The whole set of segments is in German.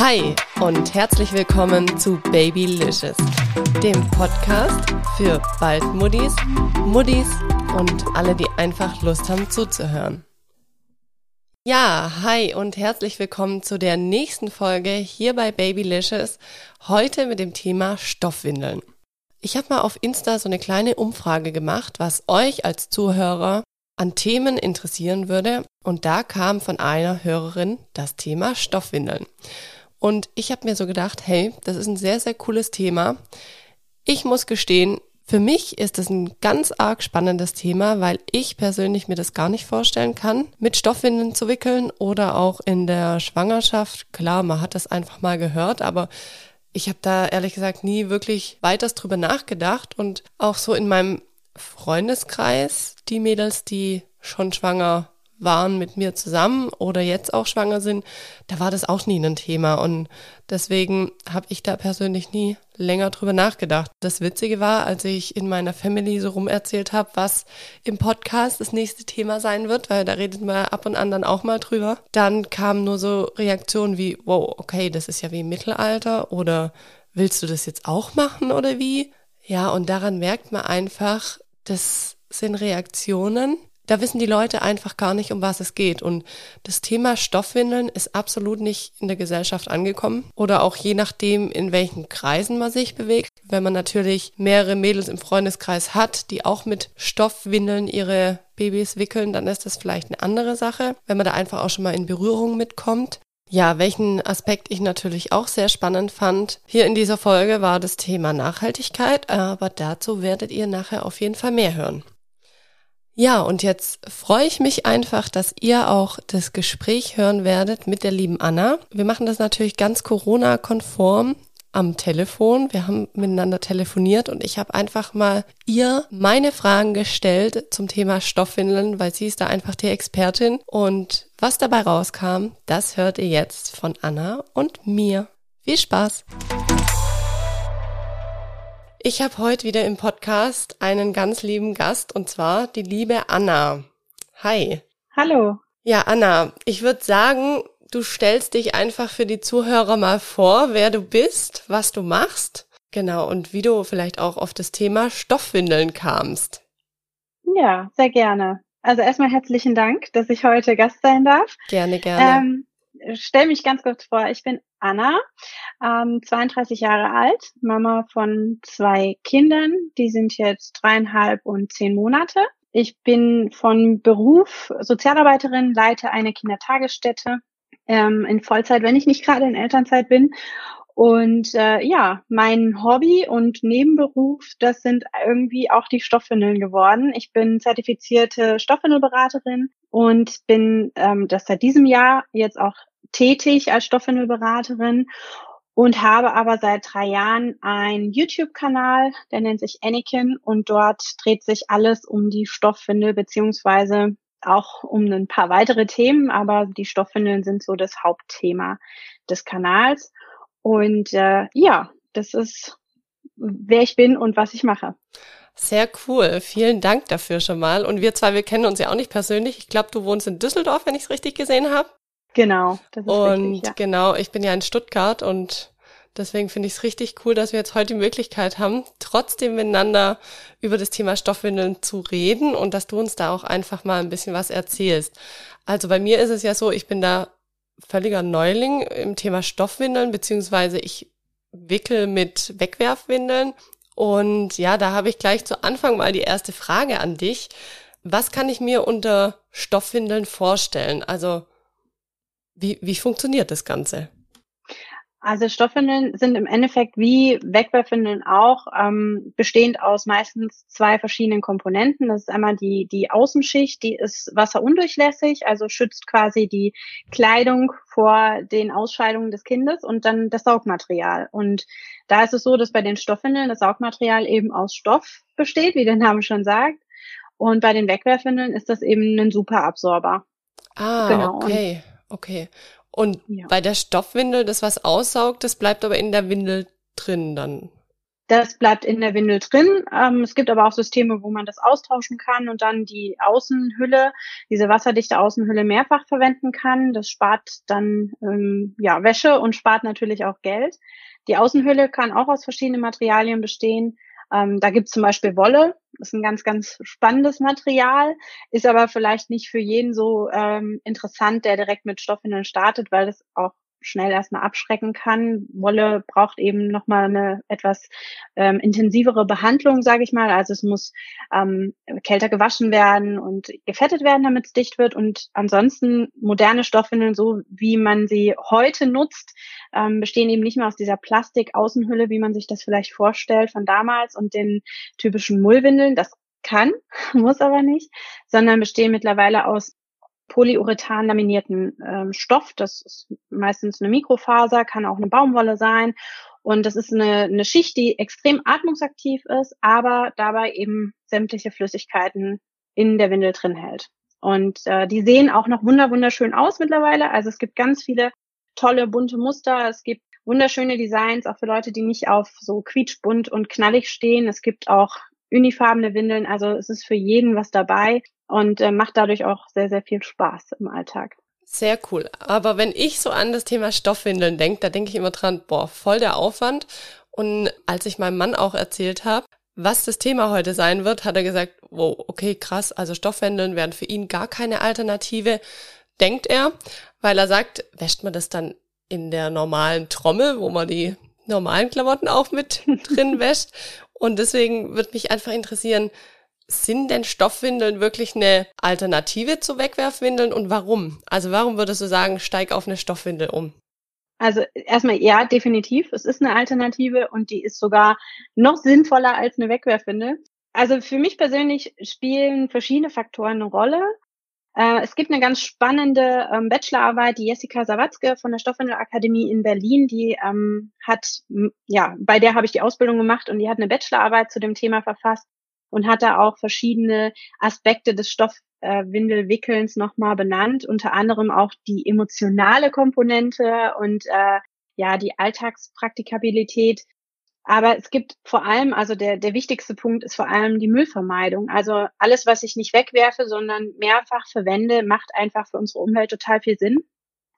Hi und herzlich willkommen zu Babylicious, dem Podcast für bald Muddis, Muddis und alle, die einfach Lust haben zuzuhören. Ja, hi und herzlich willkommen zu der nächsten Folge hier bei Babylicious, heute mit dem Thema Stoffwindeln. Ich habe mal auf Insta so eine kleine Umfrage gemacht, was euch als Zuhörer an Themen interessieren würde und da kam von einer Hörerin das Thema Stoffwindeln. Und ich habe mir so gedacht, hey, das ist ein sehr, sehr cooles Thema. Ich muss gestehen, für mich ist das ein ganz arg spannendes Thema, weil ich persönlich mir das gar nicht vorstellen kann, mit Stoffwindeln zu wickeln oder auch in der Schwangerschaft. Klar, man hat das einfach mal gehört, aber ich habe da ehrlich gesagt nie wirklich weiters drüber nachgedacht und auch so in meinem Freundeskreis, die Mädels, die schon schwanger waren mit mir zusammen oder jetzt auch schwanger sind, da war das auch nie ein Thema. Und deswegen habe ich da persönlich nie länger drüber nachgedacht. Das Witzige war, als ich in meiner Family so rum erzählt habe, was im Podcast das nächste Thema sein wird, weil da redet man ab und an dann auch mal drüber, dann kamen nur so Reaktionen wie, wow, okay, das ist ja wie im Mittelalter oder willst du das jetzt auch machen oder wie? Ja, und daran merkt man einfach, das sind Reaktionen, da wissen die Leute einfach gar nicht, um was es geht. Und das Thema Stoffwindeln ist absolut nicht in der Gesellschaft angekommen. Oder auch je nachdem, in welchen Kreisen man sich bewegt. Wenn man natürlich mehrere Mädels im Freundeskreis hat, die auch mit Stoffwindeln ihre Babys wickeln, dann ist das vielleicht eine andere Sache. Wenn man da einfach auch schon mal in Berührung mitkommt. Ja, welchen Aspekt ich natürlich auch sehr spannend fand hier in dieser Folge war das Thema Nachhaltigkeit, aber dazu werdet ihr nachher auf jeden Fall mehr hören. Ja, und jetzt freue ich mich einfach, dass ihr auch das Gespräch hören werdet mit der lieben Anna. Wir machen das natürlich ganz Corona-konform am Telefon. Wir haben miteinander telefoniert und ich habe einfach mal ihr meine Fragen gestellt zum Thema Stoffwindeln, weil sie ist da einfach die Expertin. Und was dabei rauskam, das hört ihr jetzt von Anna und mir. Viel Spaß! Ich habe heute wieder im Podcast einen ganz lieben Gast und zwar die liebe Anna. Hi. Hallo. Ja, Anna, ich würde sagen, du stellst dich einfach für die Zuhörer mal vor, wer du bist, was du machst. Genau, und wie du vielleicht auch auf das Thema Stoffwindeln kamst. Ja, sehr gerne. Also erstmal herzlichen Dank, dass ich heute Gast sein darf. Gerne, gerne. Ähm, stell mich ganz kurz vor. Ich bin Anna, ähm, 32 Jahre alt, Mama von zwei Kindern. Die sind jetzt dreieinhalb und zehn Monate. Ich bin von Beruf Sozialarbeiterin, leite eine Kindertagesstätte ähm, in Vollzeit, wenn ich nicht gerade in Elternzeit bin. Und äh, ja, mein Hobby und Nebenberuf, das sind irgendwie auch die Stoffwindeln geworden. Ich bin zertifizierte Stoffwindelberaterin und bin ähm, das seit diesem Jahr jetzt auch tätig als Stoffwindelberaterin und habe aber seit drei Jahren einen YouTube-Kanal, der nennt sich Anakin und dort dreht sich alles um die Stoffwindel beziehungsweise auch um ein paar weitere Themen, aber die Stoffwindeln sind so das Hauptthema des Kanals. Und äh, ja, das ist, wer ich bin und was ich mache. Sehr cool. Vielen Dank dafür schon mal. Und wir zwei, wir kennen uns ja auch nicht persönlich. Ich glaube, du wohnst in Düsseldorf, wenn ich es richtig gesehen habe. Genau. Das ist und richtig, ja. genau, ich bin ja in Stuttgart und deswegen finde ich es richtig cool, dass wir jetzt heute die Möglichkeit haben, trotzdem miteinander über das Thema Stoffwindeln zu reden und dass du uns da auch einfach mal ein bisschen was erzählst. Also bei mir ist es ja so, ich bin da völliger Neuling im Thema Stoffwindeln, beziehungsweise ich wickel mit Wegwerfwindeln. Und ja, da habe ich gleich zu Anfang mal die erste Frage an dich. Was kann ich mir unter Stoffwindeln vorstellen? Also wie, wie funktioniert das Ganze? Also Stoffwindeln sind im Endeffekt wie Wegwerfwindeln auch, ähm, bestehend aus meistens zwei verschiedenen Komponenten. Das ist einmal die, die Außenschicht, die ist wasserundurchlässig, also schützt quasi die Kleidung vor den Ausscheidungen des Kindes und dann das Saugmaterial. Und da ist es so, dass bei den Stoffwindeln das Saugmaterial eben aus Stoff besteht, wie der Name schon sagt. Und bei den Wegwerfwindeln ist das eben ein Superabsorber. Ah, genau. okay. Okay. Und ja. bei der Stoffwindel, das was aussaugt, das bleibt aber in der Windel drin dann. Das bleibt in der Windel drin. Ähm, es gibt aber auch Systeme, wo man das austauschen kann und dann die Außenhülle, diese wasserdichte Außenhülle mehrfach verwenden kann. Das spart dann ähm, ja Wäsche und spart natürlich auch Geld. Die Außenhülle kann auch aus verschiedenen Materialien bestehen. Ähm, da gibt es zum Beispiel Wolle, das ist ein ganz, ganz spannendes Material, ist aber vielleicht nicht für jeden so ähm, interessant, der direkt mit Stoffwindeln startet, weil das auch schnell erstmal abschrecken kann. Wolle braucht eben nochmal eine etwas ähm, intensivere Behandlung, sage ich mal. Also es muss ähm, kälter gewaschen werden und gefettet werden, damit es dicht wird. Und ansonsten moderne Stoffwindeln, so wie man sie heute nutzt, ähm, bestehen eben nicht mehr aus dieser Plastik-Außenhülle, wie man sich das vielleicht vorstellt von damals und den typischen Mullwindeln. Das kann, muss aber nicht, sondern bestehen mittlerweile aus Polyurethan laminierten ähm, Stoff. Das ist meistens eine Mikrofaser, kann auch eine Baumwolle sein. Und das ist eine, eine Schicht, die extrem atmungsaktiv ist, aber dabei eben sämtliche Flüssigkeiten in der Windel drin hält. Und äh, die sehen auch noch wunder wunderschön aus mittlerweile. Also es gibt ganz viele tolle bunte Muster. Es gibt wunderschöne Designs, auch für Leute, die nicht auf so quietschbunt und knallig stehen. Es gibt auch unifarbene Windeln. Also es ist für jeden was dabei und äh, macht dadurch auch sehr, sehr viel Spaß im Alltag. Sehr cool. Aber wenn ich so an das Thema Stoffwindeln denke, da denke ich immer dran, boah, voll der Aufwand. Und als ich meinem Mann auch erzählt habe, was das Thema heute sein wird, hat er gesagt, wow, okay, krass, also Stoffwindeln wären für ihn gar keine Alternative, denkt er, weil er sagt, wäscht man das dann in der normalen Trommel, wo man die normalen Klamotten auch mit drin wäscht. Und deswegen würde mich einfach interessieren, sind denn Stoffwindeln wirklich eine Alternative zu Wegwerfwindeln und warum? Also warum würdest du sagen, steig auf eine Stoffwindel um? Also erstmal ja, definitiv. Es ist eine Alternative und die ist sogar noch sinnvoller als eine Wegwerfwindel. Also für mich persönlich spielen verschiedene Faktoren eine Rolle. Äh, es gibt eine ganz spannende ähm, Bachelorarbeit, die Jessica Sawatzke von der Stoffwindelakademie in Berlin, die ähm, hat, ja, bei der habe ich die Ausbildung gemacht und die hat eine Bachelorarbeit zu dem Thema verfasst und hat da auch verschiedene Aspekte des Stoffwindelwickelns nochmal benannt, unter anderem auch die emotionale Komponente und äh, ja die Alltagspraktikabilität. Aber es gibt vor allem, also der, der wichtigste Punkt ist vor allem die Müllvermeidung. Also alles, was ich nicht wegwerfe, sondern mehrfach verwende, macht einfach für unsere Umwelt total viel Sinn.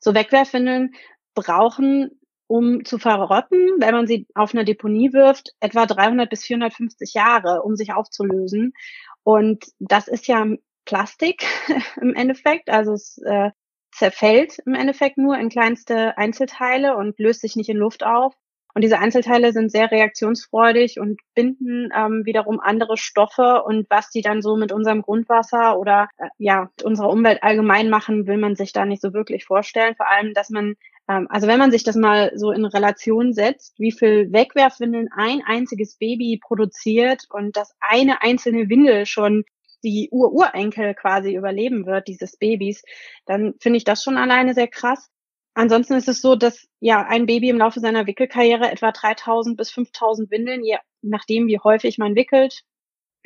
So Wegwerfwindeln brauchen um zu verrotten, wenn man sie auf eine Deponie wirft, etwa 300 bis 450 Jahre, um sich aufzulösen. Und das ist ja Plastik im Endeffekt. Also es äh, zerfällt im Endeffekt nur in kleinste Einzelteile und löst sich nicht in Luft auf. Und diese Einzelteile sind sehr reaktionsfreudig und binden ähm, wiederum andere Stoffe. Und was die dann so mit unserem Grundwasser oder äh, ja unserer Umwelt allgemein machen, will man sich da nicht so wirklich vorstellen. Vor allem, dass man ähm, also wenn man sich das mal so in Relation setzt, wie viel Wegwerfwindeln ein einziges Baby produziert und dass eine einzelne Windel schon die Ururenkel quasi überleben wird, dieses Babys, dann finde ich das schon alleine sehr krass. Ansonsten ist es so, dass ja ein Baby im Laufe seiner Wickelkarriere etwa 3000 bis 5000 Windeln, je nachdem wie häufig man wickelt,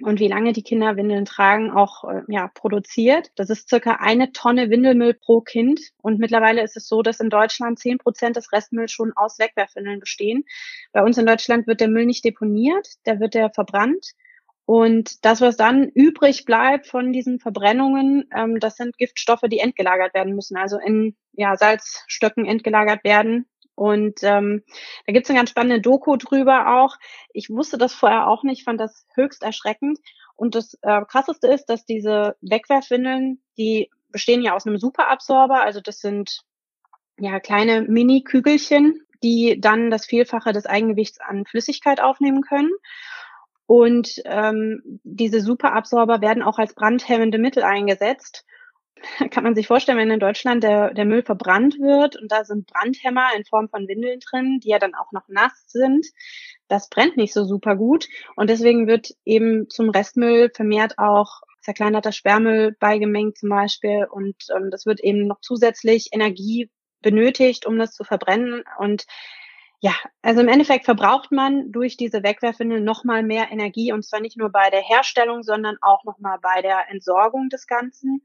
und wie lange die Kinder Windeln tragen, auch äh, ja, produziert. Das ist circa eine Tonne Windelmüll pro Kind. Und mittlerweile ist es so, dass in Deutschland zehn Prozent des Restmülls schon aus Wegwerfwindeln bestehen. Bei uns in Deutschland wird der Müll nicht deponiert, der wird der verbrannt. Und das, was dann übrig bleibt von diesen Verbrennungen, ähm, das sind Giftstoffe, die entgelagert werden müssen, also in ja, Salzstöcken entgelagert werden. Und ähm, da gibt's eine ganz spannende Doku drüber auch. Ich wusste das vorher auch nicht, fand das höchst erschreckend. Und das äh, Krasseste ist, dass diese Wegwerfwindeln, die bestehen ja aus einem Superabsorber, also das sind ja kleine Mini-Kügelchen, die dann das Vielfache des Eigengewichts an Flüssigkeit aufnehmen können. Und ähm, diese Superabsorber werden auch als brandhemmende Mittel eingesetzt. Kann man sich vorstellen, wenn in Deutschland der, der Müll verbrannt wird und da sind Brandhämmer in Form von Windeln drin, die ja dann auch noch nass sind. Das brennt nicht so super gut und deswegen wird eben zum Restmüll vermehrt auch zerkleinerter Sperrmüll beigemengt zum Beispiel. Und ähm, das wird eben noch zusätzlich Energie benötigt, um das zu verbrennen. Und ja, also im Endeffekt verbraucht man durch diese Wegwerfwindeln nochmal mehr Energie und zwar nicht nur bei der Herstellung, sondern auch nochmal bei der Entsorgung des Ganzen.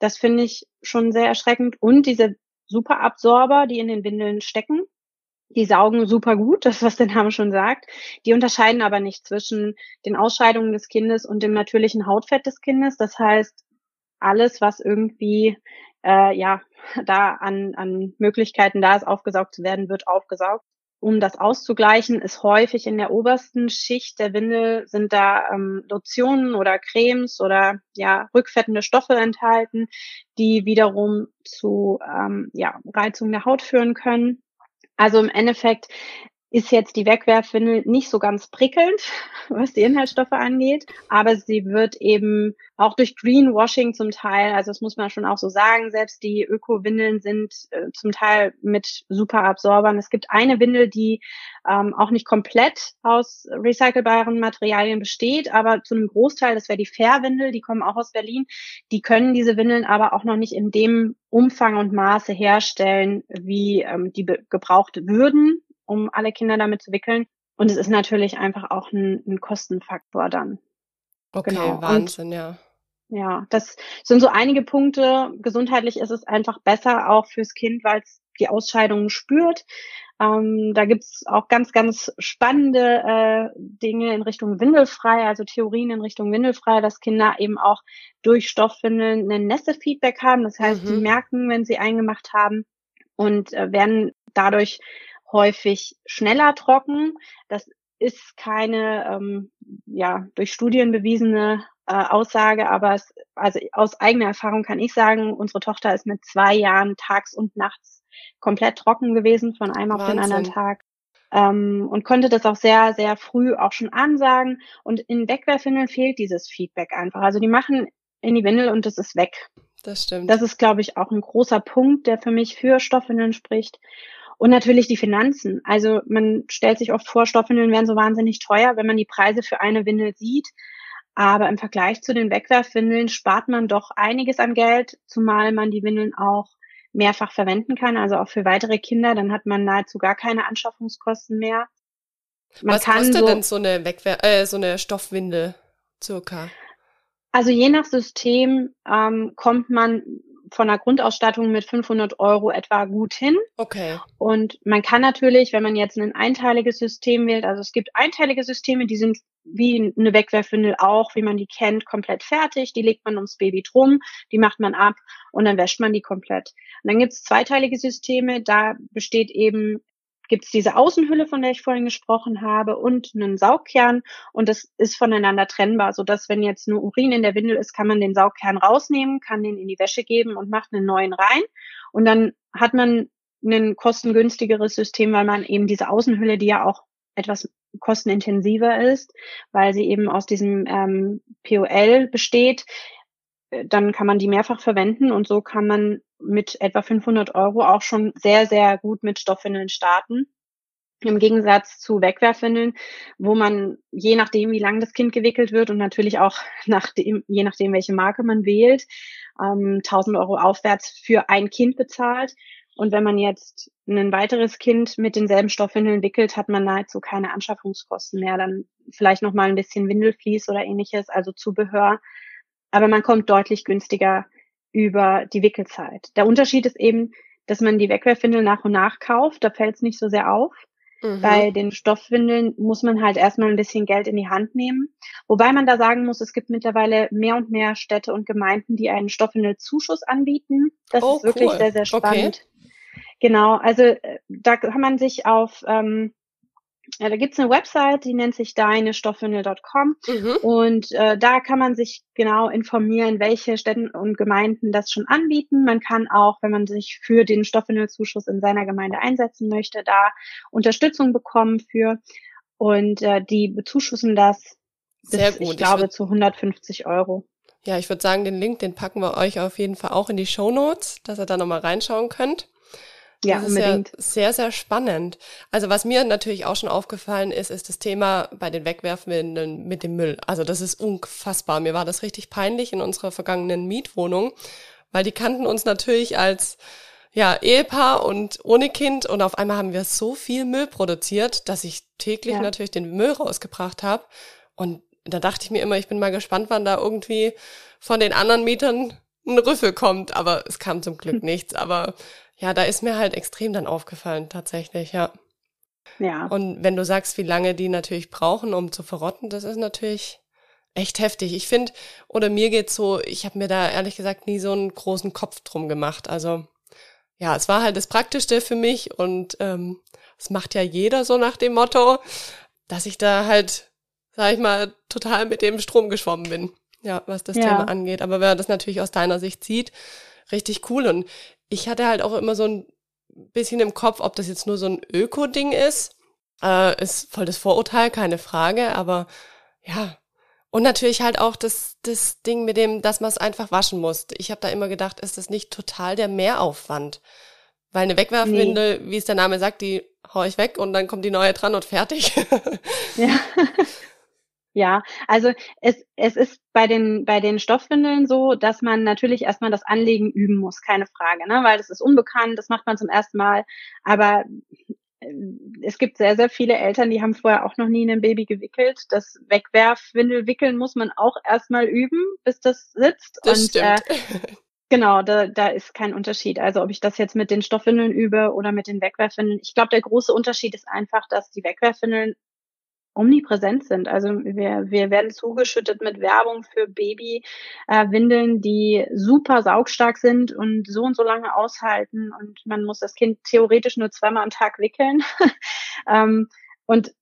Das finde ich schon sehr erschreckend. Und diese Superabsorber, die in den Windeln stecken, Die saugen super gut, das was der Name schon sagt. Die unterscheiden aber nicht zwischen den Ausscheidungen des Kindes und dem natürlichen Hautfett des Kindes. Das heißt, alles, was irgendwie äh, ja da an, an Möglichkeiten da ist, aufgesaugt zu werden, wird aufgesaugt. Um das auszugleichen, ist häufig in der obersten Schicht der Windel sind da ähm, Lotionen oder Cremes oder ja rückfettende Stoffe enthalten, die wiederum zu ähm, ja, Reizung der Haut führen können. Also im Endeffekt ist jetzt die Wegwerfwindel nicht so ganz prickelnd, was die Inhaltsstoffe angeht, aber sie wird eben auch durch Greenwashing zum Teil, also das muss man schon auch so sagen, selbst die Öko-Windeln sind äh, zum Teil mit Superabsorbern. Es gibt eine Windel, die ähm, auch nicht komplett aus recycelbaren Materialien besteht, aber zu einem Großteil, das wäre die Fair-Windel, die kommen auch aus Berlin, die können diese Windeln aber auch noch nicht in dem Umfang und Maße herstellen, wie ähm, die gebraucht würden um alle Kinder damit zu wickeln. Und es ist natürlich einfach auch ein, ein Kostenfaktor dann. Okay, genau. Wahnsinn, Und, ja. Ja, das sind so einige Punkte. Gesundheitlich ist es einfach besser auch fürs Kind, weil es die Ausscheidungen spürt. Ähm, da gibt's auch ganz, ganz spannende äh, Dinge in Richtung Windelfrei, also Theorien in Richtung Windelfrei, dass Kinder eben auch durch Stoffwindeln ein Nässe-Feedback haben. Das heißt, mhm. sie merken, wenn sie eingemacht haben und äh, werden dadurch häufig schneller trocken. Das ist keine ähm, ja durch Studien bewiesene äh, Aussage, aber es, also aus eigener Erfahrung kann ich sagen, unsere Tochter ist mit zwei Jahren tags und nachts komplett trocken gewesen von einem Wahnsinn. auf den anderen Tag ähm, und konnte das auch sehr sehr früh auch schon ansagen und in Wegwerfwindeln fehlt dieses Feedback einfach. Also die machen in die Windel und es ist weg. Das stimmt. Das ist, glaube ich, auch ein großer Punkt, der für mich für Stoffwindeln spricht. Und natürlich die Finanzen. Also man stellt sich oft vor, Stoffwindeln wären so wahnsinnig teuer, wenn man die Preise für eine Windel sieht. Aber im Vergleich zu den Wegwerfwindeln spart man doch einiges an Geld, zumal man die Windeln auch mehrfach verwenden kann, also auch für weitere Kinder. Dann hat man nahezu gar keine Anschaffungskosten mehr. Man Was kostet so, denn so eine Wegwer äh, so eine Stoffwindel circa? Also je nach System ähm, kommt man von der Grundausstattung mit 500 Euro etwa gut hin. Okay. Und man kann natürlich, wenn man jetzt ein einteiliges System wählt, also es gibt einteilige Systeme, die sind wie eine Wegwerfwindel auch, wie man die kennt, komplett fertig. Die legt man ums Baby drum, die macht man ab und dann wäscht man die komplett. Und dann gibt es zweiteilige Systeme, da besteht eben gibt es diese Außenhülle, von der ich vorhin gesprochen habe, und einen Saugkern. Und das ist voneinander trennbar, so dass wenn jetzt nur Urin in der Windel ist, kann man den Saugkern rausnehmen, kann den in die Wäsche geben und macht einen neuen rein. Und dann hat man ein kostengünstigeres System, weil man eben diese Außenhülle, die ja auch etwas kostenintensiver ist, weil sie eben aus diesem ähm, POL besteht, äh, dann kann man die mehrfach verwenden und so kann man mit etwa 500 Euro auch schon sehr, sehr gut mit Stoffwindeln starten. Im Gegensatz zu Wegwerfwindeln, wo man je nachdem, wie lang das Kind gewickelt wird und natürlich auch nachdem, je nachdem, welche Marke man wählt, ähm, 1000 Euro aufwärts für ein Kind bezahlt. Und wenn man jetzt ein weiteres Kind mit denselben Stoffwindeln wickelt, hat man nahezu keine Anschaffungskosten mehr. Dann vielleicht noch mal ein bisschen Windelflies oder ähnliches, also Zubehör. Aber man kommt deutlich günstiger über die Wickelzeit. Der Unterschied ist eben, dass man die Wegwerfwindeln nach und nach kauft. Da fällt es nicht so sehr auf. Mhm. Bei den Stoffwindeln muss man halt erstmal ein bisschen Geld in die Hand nehmen. Wobei man da sagen muss, es gibt mittlerweile mehr und mehr Städte und Gemeinden, die einen Stoffwindelzuschuss anbieten. Das oh, ist wirklich cool. sehr, sehr spannend. Okay. Genau, also äh, da kann man sich auf ähm, ja, da gibt's eine Website, die nennt sich deinestoffwindel.com mhm. und äh, da kann man sich genau informieren, welche Städte und Gemeinden das schon anbieten. Man kann auch, wenn man sich für den Stoffwindelzuschuss in seiner Gemeinde einsetzen möchte, da Unterstützung bekommen für und äh, die bezuschussen das Sehr bis, gut. ich glaube, ich zu 150 Euro. Ja, ich würde sagen, den Link, den packen wir euch auf jeden Fall auch in die Show Notes, dass ihr da nochmal reinschauen könnt. Ja, das unbedingt. ja sehr, sehr spannend. Also was mir natürlich auch schon aufgefallen ist, ist das Thema bei den Wegwerfwindeln mit dem Müll. Also das ist unfassbar. Mir war das richtig peinlich in unserer vergangenen Mietwohnung, weil die kannten uns natürlich als ja, Ehepaar und ohne Kind und auf einmal haben wir so viel Müll produziert, dass ich täglich ja. natürlich den Müll rausgebracht habe. Und da dachte ich mir immer, ich bin mal gespannt, wann da irgendwie von den anderen Mietern ein Rüffel kommt, aber es kam zum Glück nichts. Aber ja, da ist mir halt extrem dann aufgefallen, tatsächlich, ja. Ja. Und wenn du sagst, wie lange die natürlich brauchen, um zu verrotten, das ist natürlich echt heftig. Ich finde, oder mir geht's so, ich habe mir da ehrlich gesagt nie so einen großen Kopf drum gemacht. Also ja, es war halt das Praktischste für mich und ähm, das macht ja jeder so nach dem Motto, dass ich da halt, sag ich mal, total mit dem Strom geschwommen bin. Ja, was das ja. Thema angeht. Aber wenn man das natürlich aus deiner Sicht sieht, richtig cool. Und ich hatte halt auch immer so ein bisschen im Kopf, ob das jetzt nur so ein Öko-Ding ist. Äh, ist voll das Vorurteil, keine Frage, aber ja. Und natürlich halt auch das, das Ding mit dem, dass man es einfach waschen muss. Ich habe da immer gedacht, ist das nicht total der Mehraufwand? Weil eine Wegwerfwindel, nee. wie es der Name sagt, die hau ich weg und dann kommt die neue dran und fertig. ja. Ja, also es, es ist bei den, bei den Stoffwindeln so, dass man natürlich erstmal das Anlegen üben muss, keine Frage, ne? weil das ist unbekannt, das macht man zum ersten Mal. Aber äh, es gibt sehr, sehr viele Eltern, die haben vorher auch noch nie ein Baby gewickelt. Das Wegwerfwindel wickeln muss man auch erstmal üben, bis das sitzt. Das Und, äh, stimmt. Äh, Genau, da, da ist kein Unterschied. Also ob ich das jetzt mit den Stoffwindeln übe oder mit den Wegwerfwindeln. Ich glaube, der große Unterschied ist einfach, dass die Wegwerfwindeln omnipräsent sind. Also wir, wir werden zugeschüttet mit Werbung für Babywindeln, äh, die super saugstark sind und so und so lange aushalten und man muss das Kind theoretisch nur zweimal am Tag wickeln. ähm, und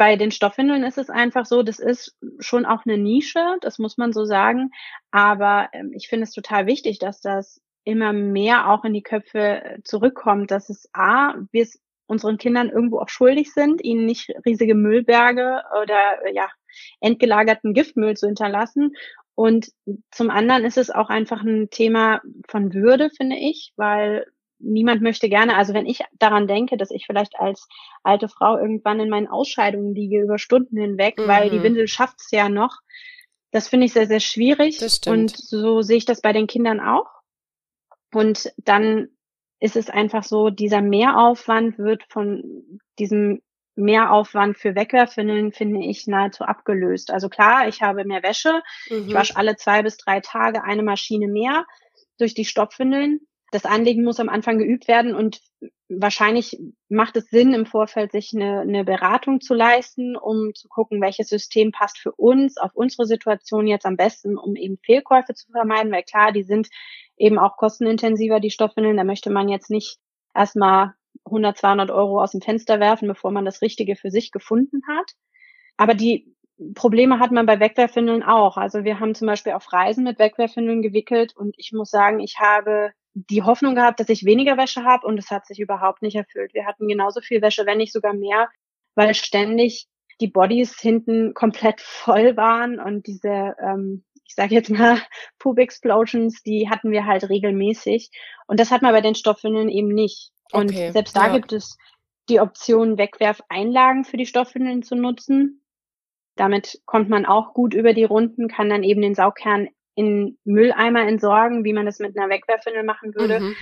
bei den Stoffwindeln ist es einfach so, das ist schon auch eine Nische, das muss man so sagen. Aber ähm, ich finde es total wichtig, dass das immer mehr auch in die Köpfe äh, zurückkommt, dass es A, wir es unseren Kindern irgendwo auch schuldig sind, ihnen nicht riesige Müllberge oder ja, entgelagerten Giftmüll zu hinterlassen. Und zum anderen ist es auch einfach ein Thema von Würde, finde ich, weil niemand möchte gerne, also wenn ich daran denke, dass ich vielleicht als alte Frau irgendwann in meinen Ausscheidungen liege über Stunden hinweg, mhm. weil die Windel schafft's ja noch, das finde ich sehr, sehr schwierig. Und so sehe ich das bei den Kindern auch. Und dann ist es einfach so, dieser Mehraufwand wird von diesem Mehraufwand für Wegwerfwindeln, finde ich, nahezu abgelöst. Also klar, ich habe mehr Wäsche. Mhm. Ich wasche alle zwei bis drei Tage eine Maschine mehr durch die Stopfwindeln. Das Anlegen muss am Anfang geübt werden und wahrscheinlich macht es Sinn, im Vorfeld sich eine, eine Beratung zu leisten, um zu gucken, welches System passt für uns, auf unsere Situation jetzt am besten, um eben Fehlkäufe zu vermeiden, weil klar, die sind eben auch kostenintensiver, die Stoffwindeln. Da möchte man jetzt nicht erstmal 100, 200 Euro aus dem Fenster werfen, bevor man das Richtige für sich gefunden hat. Aber die Probleme hat man bei Wegwerfwindeln auch. Also wir haben zum Beispiel auf Reisen mit Wegwerfwindeln gewickelt und ich muss sagen, ich habe die Hoffnung gehabt, dass ich weniger Wäsche habe und es hat sich überhaupt nicht erfüllt. Wir hatten genauso viel Wäsche, wenn nicht sogar mehr, weil ständig die Bodies hinten komplett voll waren und diese ähm, ich sage jetzt mal, Poop Explosions, die hatten wir halt regelmäßig. Und das hat man bei den Stoffwindeln eben nicht. Und okay, selbst da ja. gibt es die Option, Wegwerfeinlagen für die Stoffwindeln zu nutzen. Damit kommt man auch gut über die Runden, kann dann eben den Saugkern in Mülleimer entsorgen, wie man das mit einer Wegwerfwindel machen würde, mhm.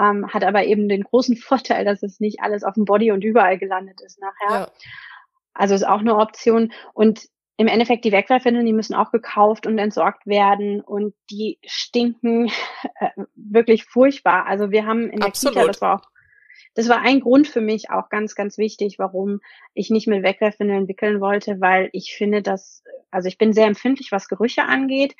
ähm, hat aber eben den großen Vorteil, dass es nicht alles auf dem Body und überall gelandet ist nachher. Ja. Also ist auch eine Option. Und im Endeffekt die Wegwerfwindeln, die müssen auch gekauft und entsorgt werden und die stinken äh, wirklich furchtbar. Also wir haben in der Absolut. Kita, das war auch, das war ein Grund für mich auch ganz, ganz wichtig, warum ich nicht mit Wegwerfwindeln wickeln wollte, weil ich finde, dass, also ich bin sehr empfindlich, was Gerüche angeht.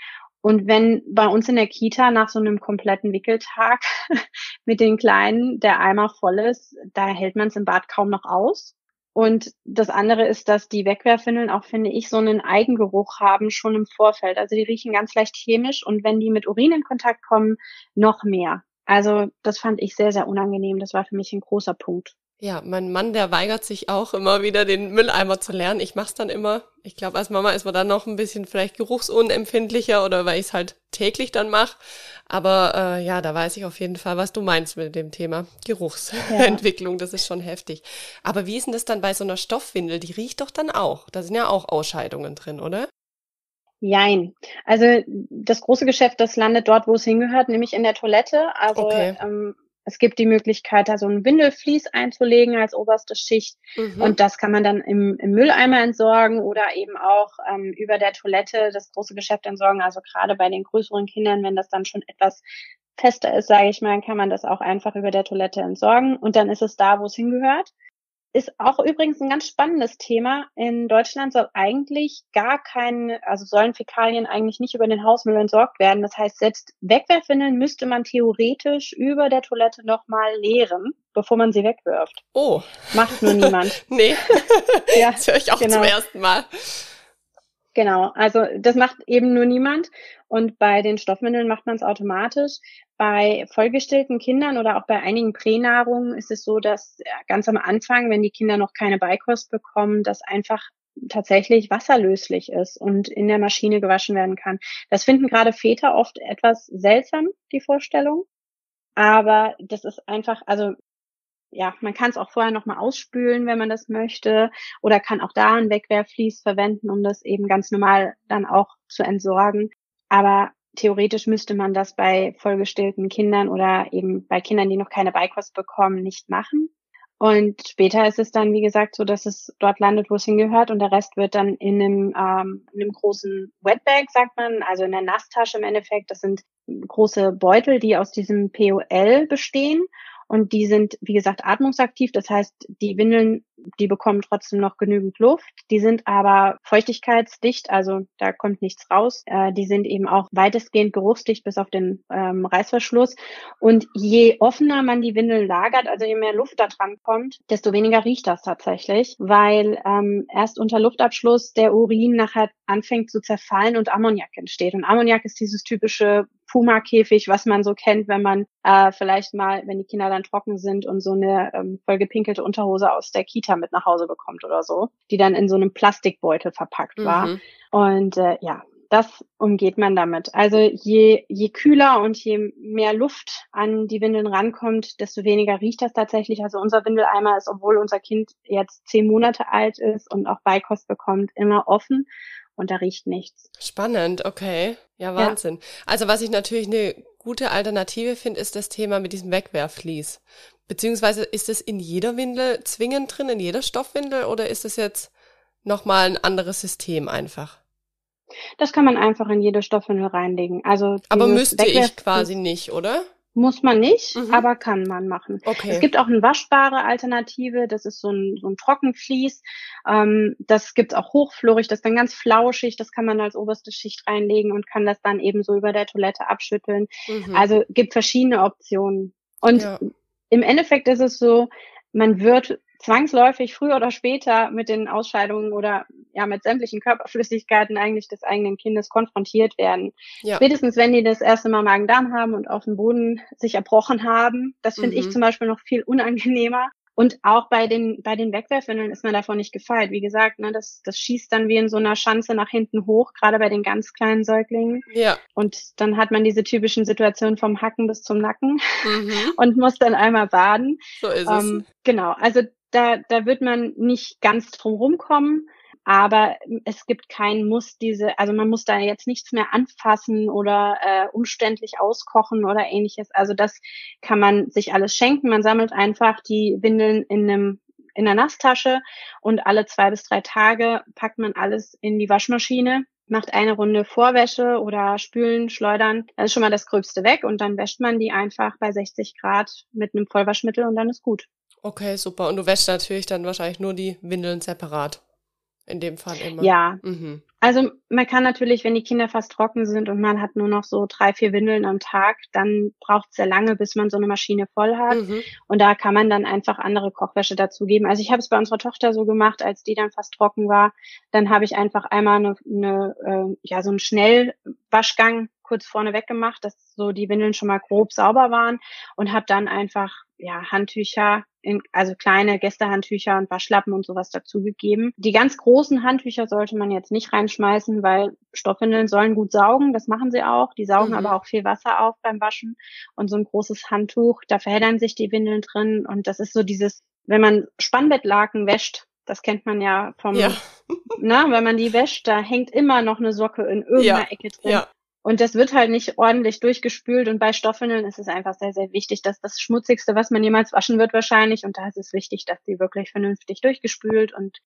Und wenn bei uns in der Kita nach so einem kompletten Wickeltag mit den Kleinen der Eimer voll ist, da hält man es im Bad kaum noch aus. Und das andere ist, dass die Wegwerfwindeln auch, finde ich, so einen Eigengeruch haben schon im Vorfeld. Also die riechen ganz leicht chemisch und wenn die mit Urin in Kontakt kommen, noch mehr. Also das fand ich sehr, sehr unangenehm. Das war für mich ein großer Punkt. Ja, mein Mann, der weigert sich auch immer wieder, den Mülleimer zu lernen. Ich mach's dann immer. Ich glaube, als Mama ist man dann noch ein bisschen vielleicht geruchsunempfindlicher oder weil ich es halt täglich dann mache. Aber äh, ja, da weiß ich auf jeden Fall, was du meinst mit dem Thema Geruchsentwicklung. Ja. Das ist schon heftig. Aber wie ist denn das dann bei so einer Stoffwindel? Die riecht doch dann auch. Da sind ja auch Ausscheidungen drin, oder? Jein. Also das große Geschäft, das landet dort, wo es hingehört, nämlich in der Toilette. Also okay. ähm, es gibt die Möglichkeit, da so ein Windelflies einzulegen als oberste Schicht. Mhm. Und das kann man dann im, im Mülleimer entsorgen oder eben auch ähm, über der Toilette das große Geschäft entsorgen. Also gerade bei den größeren Kindern, wenn das dann schon etwas fester ist, sage ich mal, kann man das auch einfach über der Toilette entsorgen. Und dann ist es da, wo es hingehört. Ist auch übrigens ein ganz spannendes Thema. In Deutschland soll eigentlich gar kein, also sollen Fäkalien eigentlich nicht über den Hausmüll entsorgt werden. Das heißt, selbst Wegwerfwindeln müsste man theoretisch über der Toilette nochmal leeren, bevor man sie wegwirft. Oh. Macht nur niemand. nee. ja, das höre ich auch genau. zum ersten Mal. Genau, also das macht eben nur niemand. Und bei den Stoffwindeln macht man es automatisch. Bei vollgestillten Kindern oder auch bei einigen Pränahrungen ist es so, dass ganz am Anfang, wenn die Kinder noch keine Beikost bekommen, das einfach tatsächlich wasserlöslich ist und in der Maschine gewaschen werden kann. Das finden gerade Väter oft etwas seltsam, die Vorstellung. Aber das ist einfach, also ja, man kann es auch vorher nochmal ausspülen, wenn man das möchte, oder kann auch da ein Wegwerfvlies verwenden, um das eben ganz normal dann auch zu entsorgen. Aber theoretisch müsste man das bei vollgestillten Kindern oder eben bei Kindern, die noch keine Beikost bekommen, nicht machen. Und später ist es dann, wie gesagt, so, dass es dort landet, wo es hingehört und der Rest wird dann in einem, ähm, in einem großen Wetbag, sagt man, also in der Nasstasche im Endeffekt. Das sind große Beutel, die aus diesem POL bestehen und die sind, wie gesagt, atmungsaktiv. Das heißt, die Windeln, die bekommen trotzdem noch genügend Luft. Die sind aber feuchtigkeitsdicht, also da kommt nichts raus. Äh, die sind eben auch weitestgehend geruchsdicht bis auf den ähm, Reißverschluss. Und je offener man die Windeln lagert, also je mehr Luft da dran kommt, desto weniger riecht das tatsächlich, weil ähm, erst unter Luftabschluss der Urin nachher anfängt zu zerfallen und Ammoniak entsteht. Und Ammoniak ist dieses typische Puma-Käfig, was man so kennt, wenn man äh, vielleicht mal, wenn die Kinder dann trocken sind und so eine ähm, vollgepinkelte Unterhose aus der Kita mit nach Hause bekommt oder so, die dann in so einem Plastikbeutel verpackt war. Mhm. Und äh, ja, das umgeht man damit. Also je, je kühler und je mehr Luft an die Windeln rankommt, desto weniger riecht das tatsächlich. Also unser Windeleimer ist, obwohl unser Kind jetzt zehn Monate alt ist und auch Beikost bekommt, immer offen und da riecht nichts. Spannend, okay. Ja, Wahnsinn. Ja. Also was ich natürlich eine gute Alternative finde, ist das Thema mit diesem Wegwerfvlies. Beziehungsweise ist es in jeder Windel zwingend drin, in jeder Stoffwindel oder ist es jetzt nochmal ein anderes System einfach? Das kann man einfach in jede Stoffwindel reinlegen. Also Aber müsste ich quasi nicht, oder? Muss man nicht, mhm. aber kann man machen. Okay. Es gibt auch eine waschbare Alternative, das ist so ein, so ein Trockenvlies. Ähm, das gibt's auch hochflorig, das ist dann ganz flauschig, das kann man als oberste Schicht reinlegen und kann das dann eben so über der Toilette abschütteln. Mhm. Also gibt verschiedene Optionen. Und ja. im Endeffekt ist es so, man wird zwangsläufig früher oder später mit den Ausscheidungen oder ja mit sämtlichen Körperflüssigkeiten eigentlich des eigenen Kindes konfrontiert werden. Ja. Spätestens wenn die das erste Mal Magen-Darm haben und auf dem Boden sich erbrochen haben, das finde mhm. ich zum Beispiel noch viel unangenehmer. Und auch bei den, bei den Wegwerfwindeln ist man davon nicht gefeit. Wie gesagt, ne, das, das schießt dann wie in so einer Schanze nach hinten hoch, gerade bei den ganz kleinen Säuglingen. Ja. Und dann hat man diese typischen Situationen vom Hacken bis zum Nacken mhm. und muss dann einmal baden. So ist ähm, es. Genau. Also da, da wird man nicht ganz drum rumkommen, aber es gibt keinen Muss diese, also man muss da jetzt nichts mehr anfassen oder äh, umständlich auskochen oder ähnliches. Also das kann man sich alles schenken. Man sammelt einfach die Windeln in einem in der Nasstasche und alle zwei bis drei Tage packt man alles in die Waschmaschine macht eine Runde Vorwäsche oder Spülen, Schleudern, dann ist schon mal das Gröbste weg und dann wäscht man die einfach bei 60 Grad mit einem Vollwaschmittel und dann ist gut. Okay, super. Und du wäschst natürlich dann wahrscheinlich nur die Windeln separat. In dem Fall immer. Ja. Mhm. Also man kann natürlich, wenn die Kinder fast trocken sind und man hat nur noch so drei, vier Windeln am Tag, dann braucht es sehr lange, bis man so eine Maschine voll hat. Mhm. Und da kann man dann einfach andere Kochwäsche dazugeben. Also ich habe es bei unserer Tochter so gemacht, als die dann fast trocken war. Dann habe ich einfach einmal eine, eine äh, ja so einen Schnellwaschgang kurz vorne weggemacht, dass so die Windeln schon mal grob sauber waren und habe dann einfach ja Handtücher in, also kleine Gästehandtücher und Waschlappen und sowas dazugegeben. Die ganz großen Handtücher sollte man jetzt nicht reinschmeißen, weil Stoffwindeln sollen gut saugen, das machen sie auch. Die saugen mhm. aber auch viel Wasser auf beim Waschen. Und so ein großes Handtuch, da verheddern sich die Windeln drin. Und das ist so dieses, wenn man Spannbettlaken wäscht, das kennt man ja vom, ja. na, wenn man die wäscht, da hängt immer noch eine Socke in irgendeiner ja. Ecke drin. Ja. Und das wird halt nicht ordentlich durchgespült. Und bei Stoffwindeln ist es einfach sehr, sehr wichtig, dass das Schmutzigste, was man jemals waschen wird, wahrscheinlich. Und da ist es wichtig, dass die wirklich vernünftig durchgespült und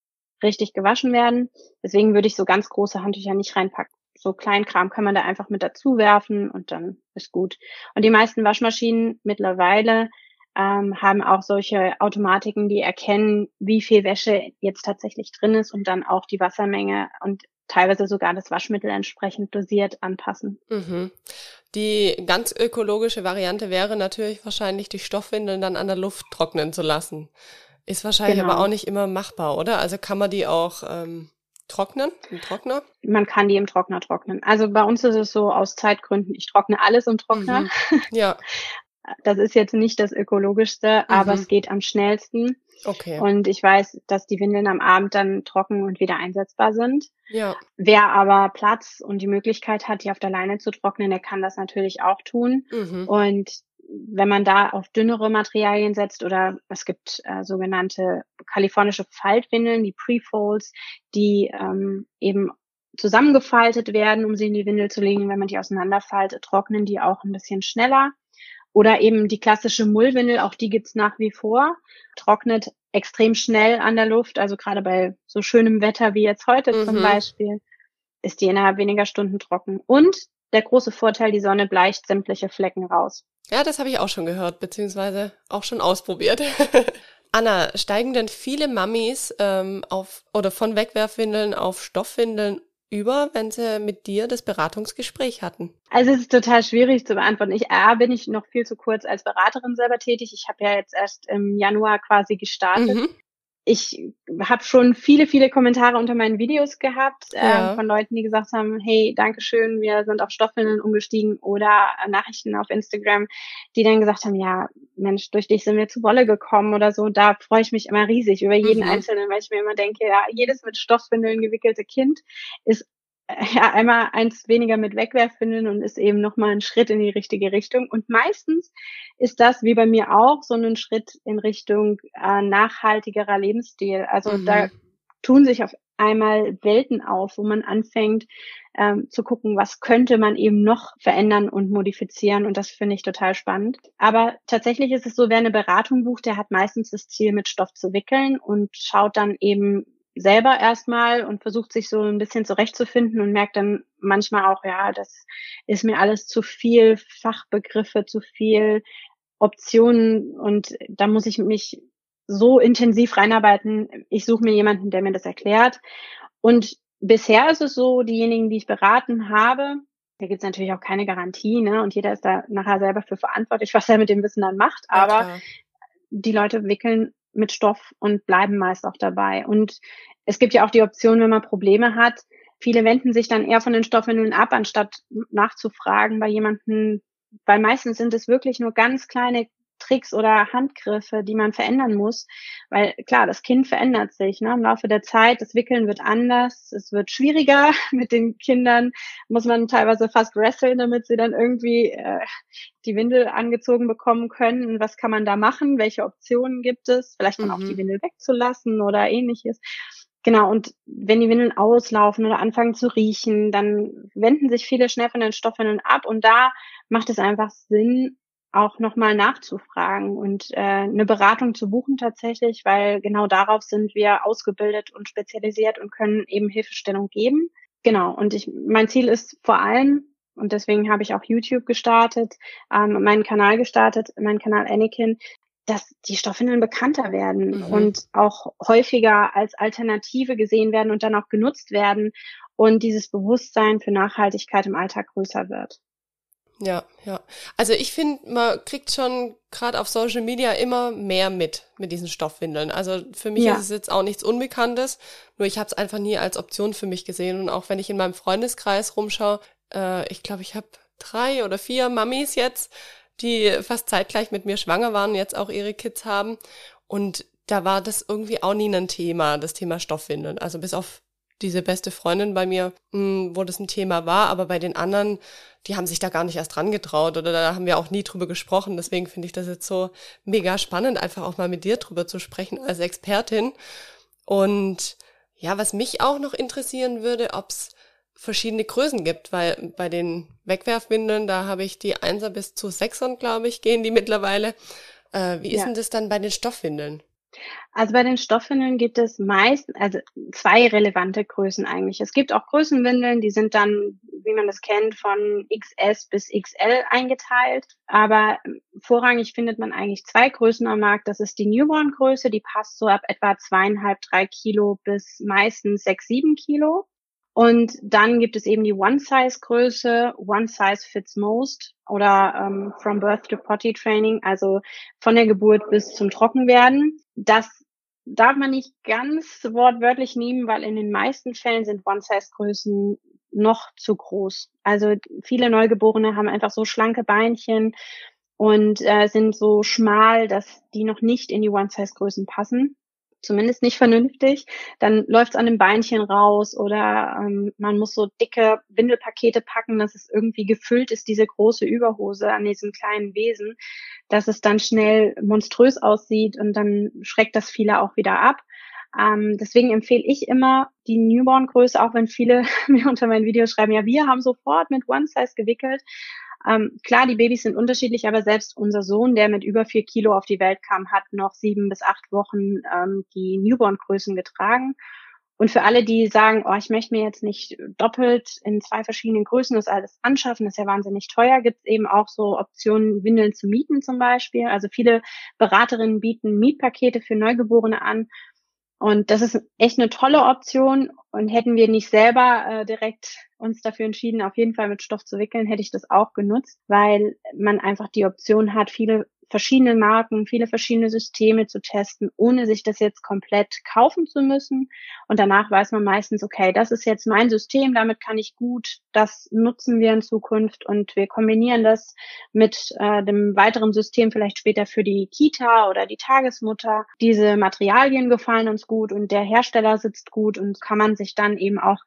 richtig gewaschen werden. Deswegen würde ich so ganz große Handtücher nicht reinpacken. So Kleinkram kann man da einfach mit dazu werfen und dann ist gut. Und die meisten Waschmaschinen mittlerweile ähm, haben auch solche Automatiken, die erkennen, wie viel Wäsche jetzt tatsächlich drin ist und dann auch die Wassermenge und teilweise sogar das Waschmittel entsprechend dosiert anpassen. Mhm. Die ganz ökologische Variante wäre natürlich wahrscheinlich, die Stoffwindeln dann an der Luft trocknen zu lassen. Ist wahrscheinlich genau. aber auch nicht immer machbar, oder? Also kann man die auch ähm, trocknen, im Trockner? Man kann die im Trockner trocknen. Also bei uns ist es so aus Zeitgründen, ich trockne alles im Trockner. Mhm. Ja. Das ist jetzt nicht das ökologischste, mhm. aber es geht am schnellsten. Okay. Und ich weiß, dass die Windeln am Abend dann trocken und wieder einsetzbar sind. Ja. Wer aber Platz und die Möglichkeit hat, die auf der Leine zu trocknen, der kann das natürlich auch tun. Mhm. Und wenn man da auf dünnere Materialien setzt oder es gibt äh, sogenannte kalifornische Faltwindeln, die Prefolds, die ähm, eben zusammengefaltet werden, um sie in die Windel zu legen. Wenn man die auseinanderfaltet, trocknen die auch ein bisschen schneller. Oder eben die klassische Mullwindel, auch die gibt's nach wie vor, trocknet extrem schnell an der Luft. Also gerade bei so schönem Wetter wie jetzt heute mhm. zum Beispiel, ist die innerhalb weniger Stunden trocken. Und der große Vorteil, die Sonne bleicht sämtliche Flecken raus. Ja, das habe ich auch schon gehört, beziehungsweise auch schon ausprobiert. Anna, steigen denn viele Mamis ähm, auf oder von Wegwerfwindeln auf Stoffwindeln über, wenn sie mit dir das Beratungsgespräch hatten? Also es ist total schwierig zu beantworten. Ich A, bin ich noch viel zu kurz als Beraterin selber tätig. Ich habe ja jetzt erst im Januar quasi gestartet. Mhm ich habe schon viele, viele Kommentare unter meinen Videos gehabt ja. äh, von Leuten, die gesagt haben, hey, danke schön, wir sind auf Stoffwindeln umgestiegen oder Nachrichten auf Instagram, die dann gesagt haben, ja, Mensch, durch dich sind wir zu Wolle gekommen oder so. Da freue ich mich immer riesig über jeden mhm. Einzelnen, weil ich mir immer denke, ja, jedes mit Stoffwindeln gewickelte Kind ist ja einmal eins weniger mit Wegwerfwindeln und ist eben nochmal ein Schritt in die richtige Richtung. Und meistens ist das, wie bei mir auch, so ein Schritt in Richtung äh, nachhaltigerer Lebensstil. Also mhm. da tun sich auf einmal Welten auf, wo man anfängt ähm, zu gucken, was könnte man eben noch verändern und modifizieren. Und das finde ich total spannend. Aber tatsächlich ist es so, wer eine Beratung bucht, der hat meistens das Ziel, mit Stoff zu wickeln und schaut dann eben selber erstmal und versucht sich so ein bisschen zurechtzufinden und merkt dann manchmal auch, ja, das ist mir alles zu viel Fachbegriffe, zu viel Optionen und da muss ich mich so intensiv reinarbeiten. Ich suche mir jemanden, der mir das erklärt. Und bisher ist es so, diejenigen, die ich beraten habe, da gibt es natürlich auch keine Garantie, ne? Und jeder ist da nachher selber für verantwortlich, was er mit dem Wissen dann macht. Aber ja, die Leute wickeln mit Stoff und bleiben meist auch dabei. Und es gibt ja auch die Option, wenn man Probleme hat, viele wenden sich dann eher von den Stoffwindeln ab, anstatt nachzufragen bei jemandem, weil meistens sind es wirklich nur ganz kleine Tricks oder Handgriffe, die man verändern muss. Weil klar, das Kind verändert sich ne? im Laufe der Zeit. Das Wickeln wird anders, es wird schwieriger. Mit den Kindern muss man teilweise fast wresteln, damit sie dann irgendwie äh, die Windel angezogen bekommen können. was kann man da machen? Welche Optionen gibt es? Vielleicht dann mhm. auch die mhm. Windel wegzulassen oder ähnliches. Genau, und wenn die Windeln auslaufen oder anfangen zu riechen, dann wenden sich viele schnell von den Stoffwindeln ab und da macht es einfach Sinn, auch nochmal nachzufragen und äh, eine Beratung zu buchen tatsächlich, weil genau darauf sind wir ausgebildet und spezialisiert und können eben Hilfestellung geben. Genau, und ich, mein Ziel ist vor allem, und deswegen habe ich auch YouTube gestartet, ähm, meinen Kanal gestartet, meinen Kanal Anakin, dass die Stoffwindeln bekannter werden mhm. und auch häufiger als Alternative gesehen werden und dann auch genutzt werden und dieses Bewusstsein für Nachhaltigkeit im Alltag größer wird. Ja, ja. Also ich finde, man kriegt schon gerade auf Social Media immer mehr mit mit diesen Stoffwindeln. Also für mich ja. ist es jetzt auch nichts Unbekanntes, nur ich habe es einfach nie als Option für mich gesehen. Und auch wenn ich in meinem Freundeskreis rumschaue, äh, ich glaube, ich habe drei oder vier Mamis jetzt, die fast zeitgleich mit mir schwanger waren, jetzt auch ihre Kids haben. Und da war das irgendwie auch nie ein Thema, das Thema Stoffwindeln. Also bis auf diese beste Freundin bei mir, mh, hm, wo das ein Thema war, aber bei den anderen, die haben sich da gar nicht erst dran getraut oder da haben wir auch nie drüber gesprochen. Deswegen finde ich das jetzt so mega spannend, einfach auch mal mit dir drüber zu sprechen als Expertin. Und ja, was mich auch noch interessieren würde, ob es verschiedene Größen gibt, weil bei den Wegwerfwindeln, da habe ich die Einser bis zu Sechsern, glaube ich, gehen die mittlerweile. Äh, wie ist ja. denn das dann bei den Stoffwindeln? Also bei den Stoffwindeln gibt es meist, also zwei relevante Größen eigentlich. Es gibt auch Größenwindeln, die sind dann, wie man das kennt, von XS bis XL eingeteilt. Aber vorrangig findet man eigentlich zwei Größen am Markt. Das ist die Newborn-Größe, die passt so ab etwa zweieinhalb, drei Kilo bis meistens sechs, sieben Kilo. Und dann gibt es eben die One-Size-Größe, One Size Fits Most oder ähm, From Birth to Potty Training, also von der Geburt bis zum Trockenwerden. Das darf man nicht ganz wortwörtlich nehmen, weil in den meisten Fällen sind One-Size-Größen noch zu groß. Also viele Neugeborene haben einfach so schlanke Beinchen und äh, sind so schmal, dass die noch nicht in die One-Size-Größen passen zumindest nicht vernünftig, dann läuft es an den Beinchen raus oder ähm, man muss so dicke Windelpakete packen, dass es irgendwie gefüllt ist, diese große Überhose an diesem kleinen Wesen, dass es dann schnell monströs aussieht und dann schreckt das viele auch wieder ab. Ähm, deswegen empfehle ich immer die Newborn-Größe, auch wenn viele mir unter meinen Videos schreiben, ja, wir haben sofort mit One Size gewickelt. Ähm, klar, die Babys sind unterschiedlich, aber selbst unser Sohn, der mit über vier Kilo auf die Welt kam, hat noch sieben bis acht Wochen ähm, die Newborn-Größen getragen. Und für alle, die sagen, oh, ich möchte mir jetzt nicht doppelt in zwei verschiedenen Größen das alles anschaffen, das ist ja wahnsinnig teuer, gibt es eben auch so Optionen, Windeln zu mieten zum Beispiel. Also viele Beraterinnen bieten Mietpakete für Neugeborene an und das ist echt eine tolle Option. Und hätten wir nicht selber äh, direkt uns dafür entschieden, auf jeden Fall mit Stoff zu wickeln, hätte ich das auch genutzt, weil man einfach die Option hat, viele verschiedene Marken, viele verschiedene Systeme zu testen, ohne sich das jetzt komplett kaufen zu müssen. Und danach weiß man meistens, okay, das ist jetzt mein System, damit kann ich gut, das nutzen wir in Zukunft und wir kombinieren das mit äh, dem weiteren System vielleicht später für die Kita oder die Tagesmutter. Diese Materialien gefallen uns gut und der Hersteller sitzt gut und kann man sich dann eben auch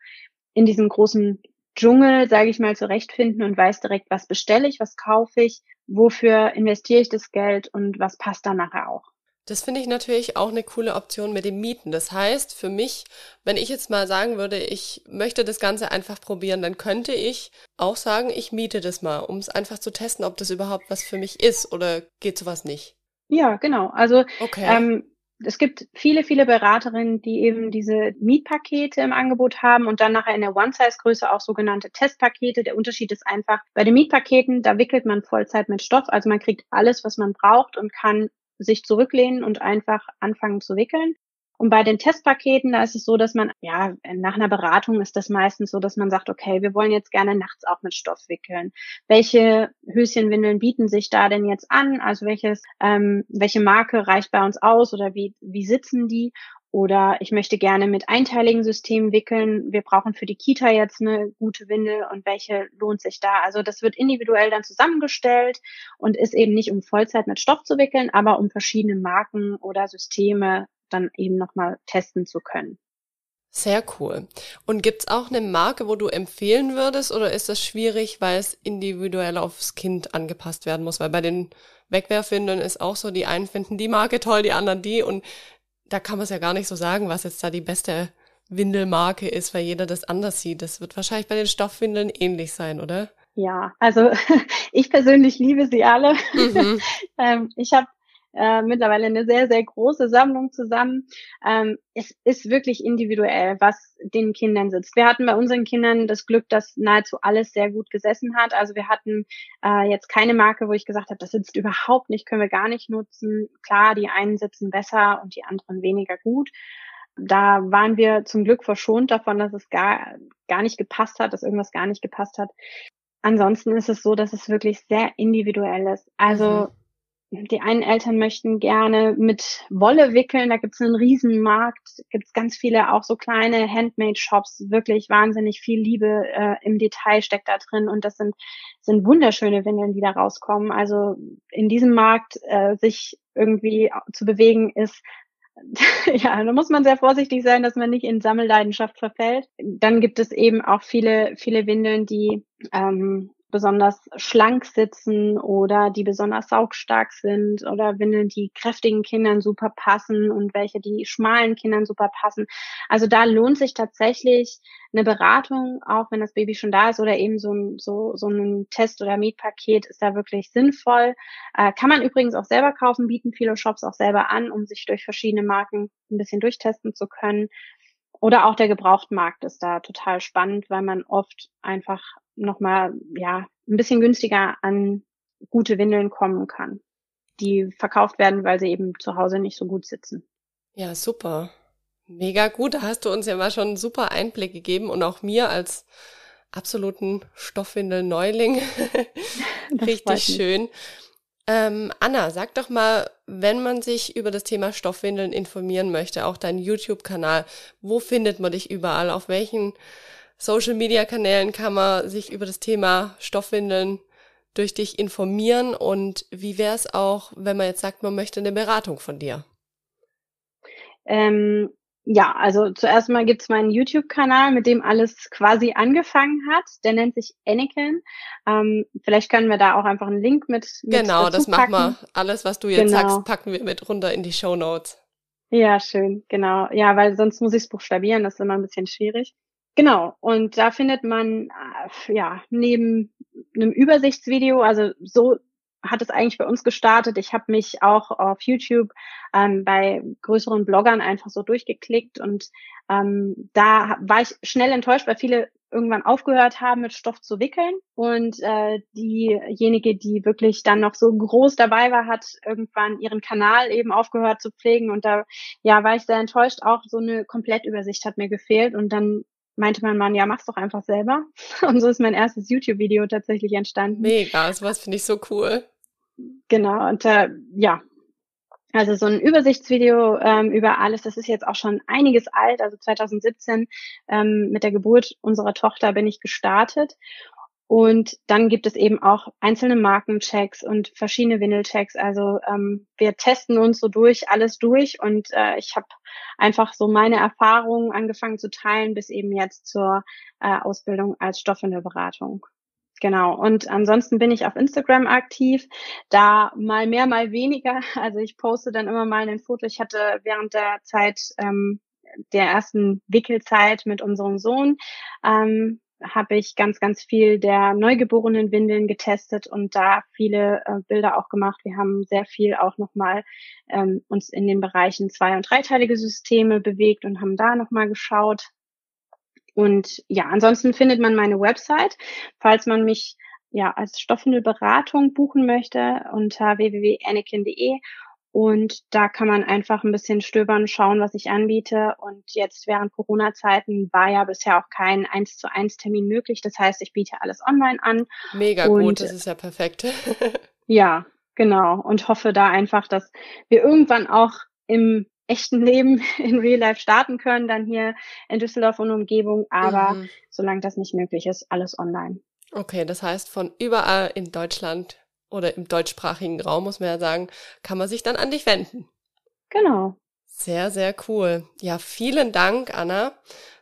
in diesem großen Dschungel, sage ich mal, zurechtfinden und weiß direkt, was bestelle ich, was kaufe ich, wofür investiere ich das Geld und was passt dann nachher auch. Das finde ich natürlich auch eine coole Option mit dem Mieten. Das heißt, für mich, wenn ich jetzt mal sagen würde, ich möchte das Ganze einfach probieren, dann könnte ich auch sagen, ich miete das mal, um es einfach zu testen, ob das überhaupt was für mich ist oder geht sowas nicht. Ja, genau. Also okay. ähm, es gibt viele, viele Beraterinnen, die eben diese Mietpakete im Angebot haben und dann nachher in der One-Size-Größe auch sogenannte Testpakete. Der Unterschied ist einfach, bei den Mietpaketen, da wickelt man Vollzeit mit Stoff, also man kriegt alles, was man braucht und kann sich zurücklehnen und einfach anfangen zu wickeln. Und bei den Testpaketen, da ist es so, dass man, ja, nach einer Beratung ist das meistens so, dass man sagt, okay, wir wollen jetzt gerne nachts auch mit Stoff wickeln. Welche Höschenwindeln bieten sich da denn jetzt an? Also welches, ähm, welche Marke reicht bei uns aus oder wie, wie sitzen die? Oder ich möchte gerne mit einteiligen Systemen wickeln. Wir brauchen für die Kita jetzt eine gute Windel und welche lohnt sich da? Also das wird individuell dann zusammengestellt und ist eben nicht um Vollzeit mit Stoff zu wickeln, aber um verschiedene Marken oder Systeme dann eben nochmal testen zu können. Sehr cool. Und gibt's auch eine Marke, wo du empfehlen würdest, oder ist das schwierig, weil es individuell aufs Kind angepasst werden muss? Weil bei den Wegwerfwindeln ist auch so, die einen finden die Marke toll, die anderen die. Und da kann man es ja gar nicht so sagen, was jetzt da die beste Windelmarke ist, weil jeder das anders sieht. Das wird wahrscheinlich bei den Stoffwindeln ähnlich sein, oder? Ja, also ich persönlich liebe sie alle. Mhm. ähm, ich habe äh, mittlerweile eine sehr, sehr große Sammlung zusammen. Ähm, es ist wirklich individuell, was den Kindern sitzt. Wir hatten bei unseren Kindern das Glück, dass nahezu alles sehr gut gesessen hat. Also wir hatten äh, jetzt keine Marke, wo ich gesagt habe, das sitzt überhaupt nicht, können wir gar nicht nutzen. Klar, die einen sitzen besser und die anderen weniger gut. Da waren wir zum Glück verschont davon, dass es gar, gar nicht gepasst hat, dass irgendwas gar nicht gepasst hat. Ansonsten ist es so, dass es wirklich sehr individuell ist. Also mhm die einen Eltern möchten gerne mit Wolle wickeln, da gibt es einen Riesenmarkt, gibt es ganz viele auch so kleine Handmade-Shops, wirklich wahnsinnig viel Liebe äh, im Detail steckt da drin und das sind, sind wunderschöne Windeln, die da rauskommen. Also in diesem Markt äh, sich irgendwie zu bewegen ist ja, da muss man sehr vorsichtig sein, dass man nicht in Sammelleidenschaft verfällt. Dann gibt es eben auch viele, viele Windeln, die ähm, besonders schlank sitzen oder die besonders saugstark sind oder Windeln, die kräftigen Kindern super passen und welche, die schmalen Kindern super passen. Also da lohnt sich tatsächlich eine Beratung, auch wenn das Baby schon da ist oder eben so ein, so, so ein Test- oder Mietpaket ist da wirklich sinnvoll. Äh, kann man übrigens auch selber kaufen, bieten viele Shops auch selber an, um sich durch verschiedene Marken ein bisschen durchtesten zu können. Oder auch der Gebrauchtmarkt ist da total spannend, weil man oft einfach nochmal, ja, ein bisschen günstiger an gute Windeln kommen kann, die verkauft werden, weil sie eben zu Hause nicht so gut sitzen. Ja, super. Mega gut. Da hast du uns ja mal schon einen super Einblick gegeben und auch mir als absoluten Stoffwindel-Neuling. Richtig schön. Ähm, Anna, sag doch mal, wenn man sich über das Thema Stoffwindeln informieren möchte, auch dein YouTube-Kanal, wo findet man dich überall? Auf welchen Social-Media-Kanälen kann man sich über das Thema Stoffwindeln durch dich informieren? Und wie wäre es auch, wenn man jetzt sagt, man möchte eine Beratung von dir? Ähm, ja, also zuerst mal gibt's meinen YouTube-Kanal, mit dem alles quasi angefangen hat. Der nennt sich Anakin. Ähm, vielleicht können wir da auch einfach einen Link mit, mit Genau, das machen wir. Alles, was du jetzt genau. sagst, packen wir mit runter in die Show Notes. Ja, schön, genau. Ja, weil sonst muss ich es buchstabieren, das ist immer ein bisschen schwierig. Genau, und da findet man äh, ja neben einem Übersichtsvideo, also so hat es eigentlich bei uns gestartet. Ich habe mich auch auf YouTube ähm, bei größeren Bloggern einfach so durchgeklickt und ähm, da war ich schnell enttäuscht, weil viele irgendwann aufgehört haben, mit Stoff zu wickeln und äh, diejenige, die wirklich dann noch so groß dabei war, hat irgendwann ihren Kanal eben aufgehört zu pflegen und da ja war ich sehr enttäuscht. Auch so eine Komplettübersicht hat mir gefehlt und dann meinte mein Mann, ja, mach's doch einfach selber. Und so ist mein erstes YouTube-Video tatsächlich entstanden. Mega, sowas finde ich so cool. Genau, und äh, ja, also so ein Übersichtsvideo ähm, über alles, das ist jetzt auch schon einiges alt, also 2017 ähm, mit der Geburt unserer Tochter bin ich gestartet. Und dann gibt es eben auch einzelne Markenchecks und verschiedene Windelchecks. Also ähm, wir testen uns so durch, alles durch. Und äh, ich habe einfach so meine Erfahrungen angefangen zu teilen, bis eben jetzt zur äh, Ausbildung als Stoffwindelberatung. Genau. Und ansonsten bin ich auf Instagram aktiv. Da mal mehr, mal weniger. Also ich poste dann immer mal ein Foto. Ich hatte während der Zeit ähm, der ersten Wickelzeit mit unserem Sohn ähm, habe ich ganz, ganz viel der neugeborenen Windeln getestet und da viele äh, Bilder auch gemacht. Wir haben sehr viel auch nochmal ähm, uns in den Bereichen zwei- und dreiteilige Systeme bewegt und haben da nochmal geschaut, und ja, ansonsten findet man meine Website, falls man mich ja als Stoffwindelberatung buchen möchte unter www.anakin.de und da kann man einfach ein bisschen stöbern, schauen, was ich anbiete. Und jetzt während Corona-Zeiten war ja bisher auch kein 1 zu 1 Termin möglich. Das heißt, ich biete alles online an. Mega und, gut, das ist ja perfekt. ja, genau. Und hoffe da einfach, dass wir irgendwann auch im echten Leben in Real Life starten können, dann hier in Düsseldorf und Umgebung. Aber mhm. solange das nicht möglich ist, alles online. Okay, das heißt, von überall in Deutschland oder im deutschsprachigen Raum, muss man ja sagen, kann man sich dann an dich wenden. Genau. Sehr, sehr cool. Ja, vielen Dank, Anna.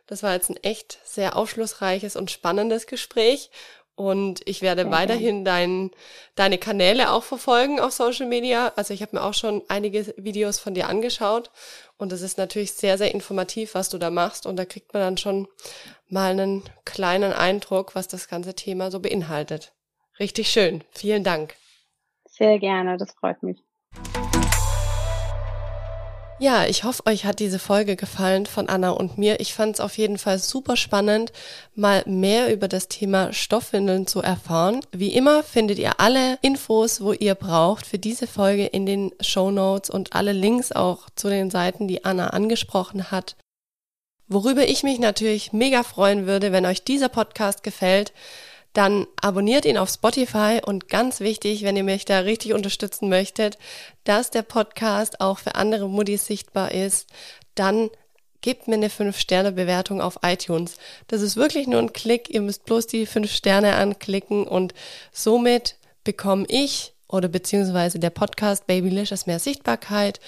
Das war jetzt ein echt sehr aufschlussreiches und spannendes Gespräch. Und ich werde Sehr weiterhin dein, deine Kanäle auch verfolgen auf Social Media. Also ich habe mir auch schon einige Videos von dir angeschaut. Und es ist natürlich sehr, sehr informativ, was du da machst. Und da kriegt man dann schon mal einen kleinen Eindruck, was das ganze Thema so beinhaltet. Richtig schön. Vielen Dank. Sehr gerne, das freut mich. Ja, ich hoffe, euch hat diese Folge gefallen von Anna und mir. Ich fand es auf jeden Fall super spannend, mal mehr über das Thema Stoffwindeln zu erfahren. Wie immer findet ihr alle Infos, wo ihr braucht für diese Folge in den Show Notes und alle Links auch zu den Seiten, die Anna angesprochen hat. Worüber ich mich natürlich mega freuen würde, wenn euch dieser Podcast gefällt, dann abonniert ihn auf Spotify und ganz wichtig, wenn ihr mich da richtig unterstützen möchtet, dass der Podcast auch für andere Muddis sichtbar ist, dann gebt mir eine 5-Sterne-Bewertung auf iTunes. Das ist wirklich nur ein Klick. Ihr müsst bloß die 5 Sterne anklicken und somit bekomme ich oder beziehungsweise der Podcast Babylicious mehr Sichtbarkeit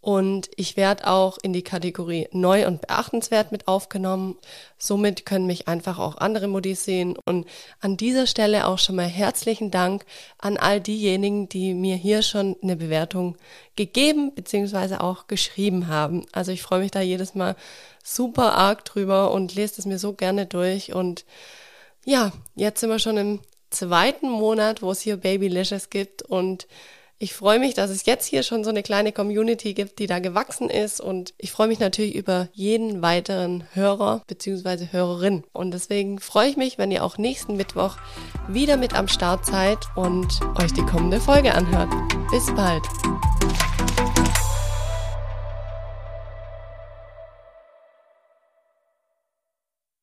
Und ich werde auch in die Kategorie neu und beachtenswert mit aufgenommen. Somit können mich einfach auch andere Modis sehen. Und an dieser Stelle auch schon mal herzlichen Dank an all diejenigen, die mir hier schon eine Bewertung gegeben bzw. auch geschrieben haben. Also ich freue mich da jedes Mal super arg drüber und lese es mir so gerne durch. Und ja, jetzt sind wir schon im zweiten Monat, wo es hier Babylicious gibt und ich freue mich, dass es jetzt hier schon so eine kleine Community gibt, die da gewachsen ist und ich freue mich natürlich über jeden weiteren Hörer bzw. Hörerin. Und deswegen freue ich mich, wenn ihr auch nächsten Mittwoch wieder mit am Start seid und euch die kommende Folge anhört. Bis bald.